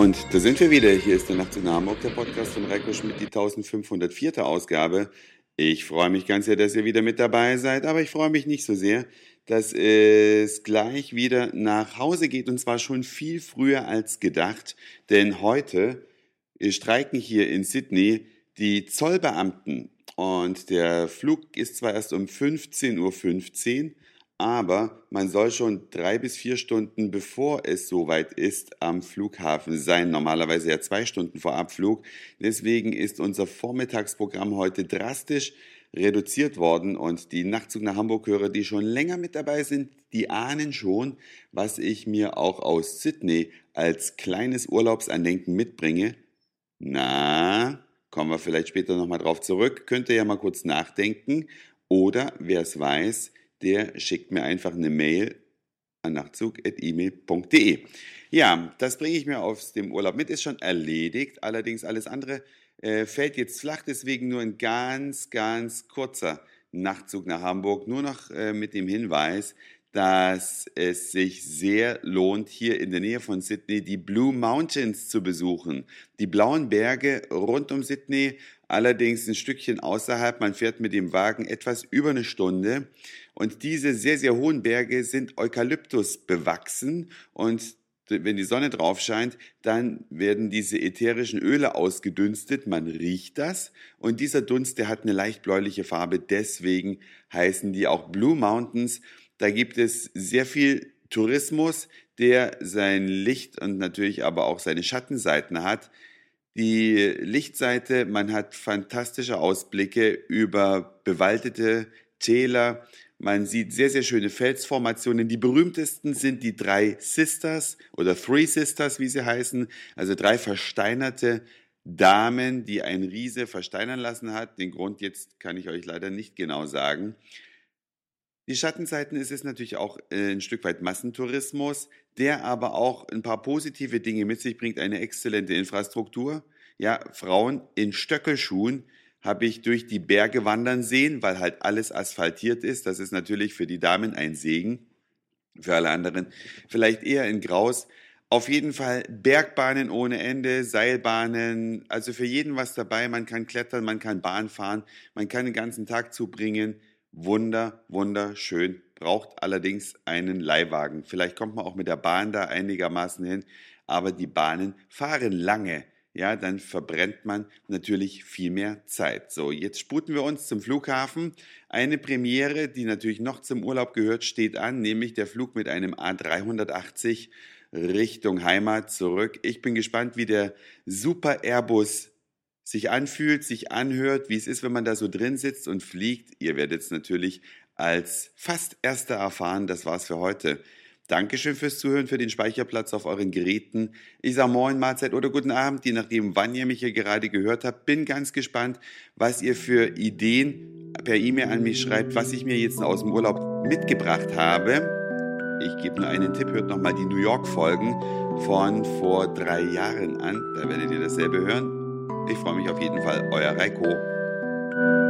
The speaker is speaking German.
Und da sind wir wieder. Hier ist der Nacht in Hamburg, der Podcast von Reiko Schmidt, die 1504. Ausgabe. Ich freue mich ganz sehr, dass ihr wieder mit dabei seid, aber ich freue mich nicht so sehr, dass es gleich wieder nach Hause geht und zwar schon viel früher als gedacht, denn heute streiken hier in Sydney die Zollbeamten und der Flug ist zwar erst um 15.15 Uhr, 15, aber man soll schon drei bis vier Stunden bevor es soweit ist am Flughafen sein. Normalerweise ja zwei Stunden vor Abflug. Deswegen ist unser Vormittagsprogramm heute drastisch reduziert worden und die Nachtzug nach Hamburg-Hörer, die schon länger mit dabei sind, die ahnen schon, was ich mir auch aus Sydney als kleines Urlaubsandenken mitbringe. Na, kommen wir vielleicht später nochmal drauf zurück, könnt ihr ja mal kurz nachdenken oder wer es weiß, der schickt mir einfach eine Mail an nachtzug.email.de. Ja, das bringe ich mir aus dem Urlaub mit, ist schon erledigt. Allerdings alles andere äh, fällt jetzt flach, deswegen nur ein ganz, ganz kurzer Nachtzug nach Hamburg. Nur noch äh, mit dem Hinweis, dass es sich sehr lohnt, hier in der Nähe von Sydney die Blue Mountains zu besuchen. Die blauen Berge rund um Sydney, allerdings ein Stückchen außerhalb. Man fährt mit dem Wagen etwas über eine Stunde. Und diese sehr, sehr hohen Berge sind Eukalyptus bewachsen und wenn die Sonne drauf scheint, dann werden diese ätherischen Öle ausgedünstet, man riecht das und dieser Dunst, der hat eine leicht bläuliche Farbe, deswegen heißen die auch Blue Mountains da gibt es sehr viel Tourismus, der sein Licht und natürlich aber auch seine Schattenseiten hat. Die Lichtseite, man hat fantastische Ausblicke über bewaldete Täler. Man sieht sehr, sehr schöne Felsformationen. Die berühmtesten sind die drei Sisters oder Three Sisters, wie sie heißen. Also drei versteinerte Damen, die ein Riese versteinern lassen hat. Den Grund jetzt kann ich euch leider nicht genau sagen. Die Schattenseiten ist es natürlich auch äh, ein Stück weit Massentourismus, der aber auch ein paar positive Dinge mit sich bringt, eine exzellente Infrastruktur. Ja, Frauen in Stöckelschuhen habe ich durch die Berge wandern sehen, weil halt alles asphaltiert ist. Das ist natürlich für die Damen ein Segen, für alle anderen vielleicht eher in Graus. Auf jeden Fall Bergbahnen ohne Ende, Seilbahnen, also für jeden was dabei. Man kann klettern, man kann Bahn fahren, man kann den ganzen Tag zubringen. Wunder, wunderschön, braucht allerdings einen Leihwagen. Vielleicht kommt man auch mit der Bahn da einigermaßen hin, aber die Bahnen fahren lange. Ja, dann verbrennt man natürlich viel mehr Zeit. So, jetzt sputen wir uns zum Flughafen. Eine Premiere, die natürlich noch zum Urlaub gehört, steht an, nämlich der Flug mit einem A380 Richtung Heimat zurück. Ich bin gespannt, wie der Super Airbus sich anfühlt, sich anhört, wie es ist, wenn man da so drin sitzt und fliegt. Ihr werdet es natürlich als fast erster erfahren. Das war's für heute. Dankeschön fürs Zuhören, für den Speicherplatz auf euren Geräten. Ich sage Moin, Mahlzeit oder guten Abend, je nachdem, wann ihr mich hier gerade gehört habt. Bin ganz gespannt, was ihr für Ideen per E-Mail an mich schreibt, was ich mir jetzt aus dem Urlaub mitgebracht habe. Ich gebe nur einen Tipp, hört nochmal die New York-Folgen von vor drei Jahren an. Da werdet ihr dasselbe hören. Ich freue mich auf jeden Fall. Euer Reiko.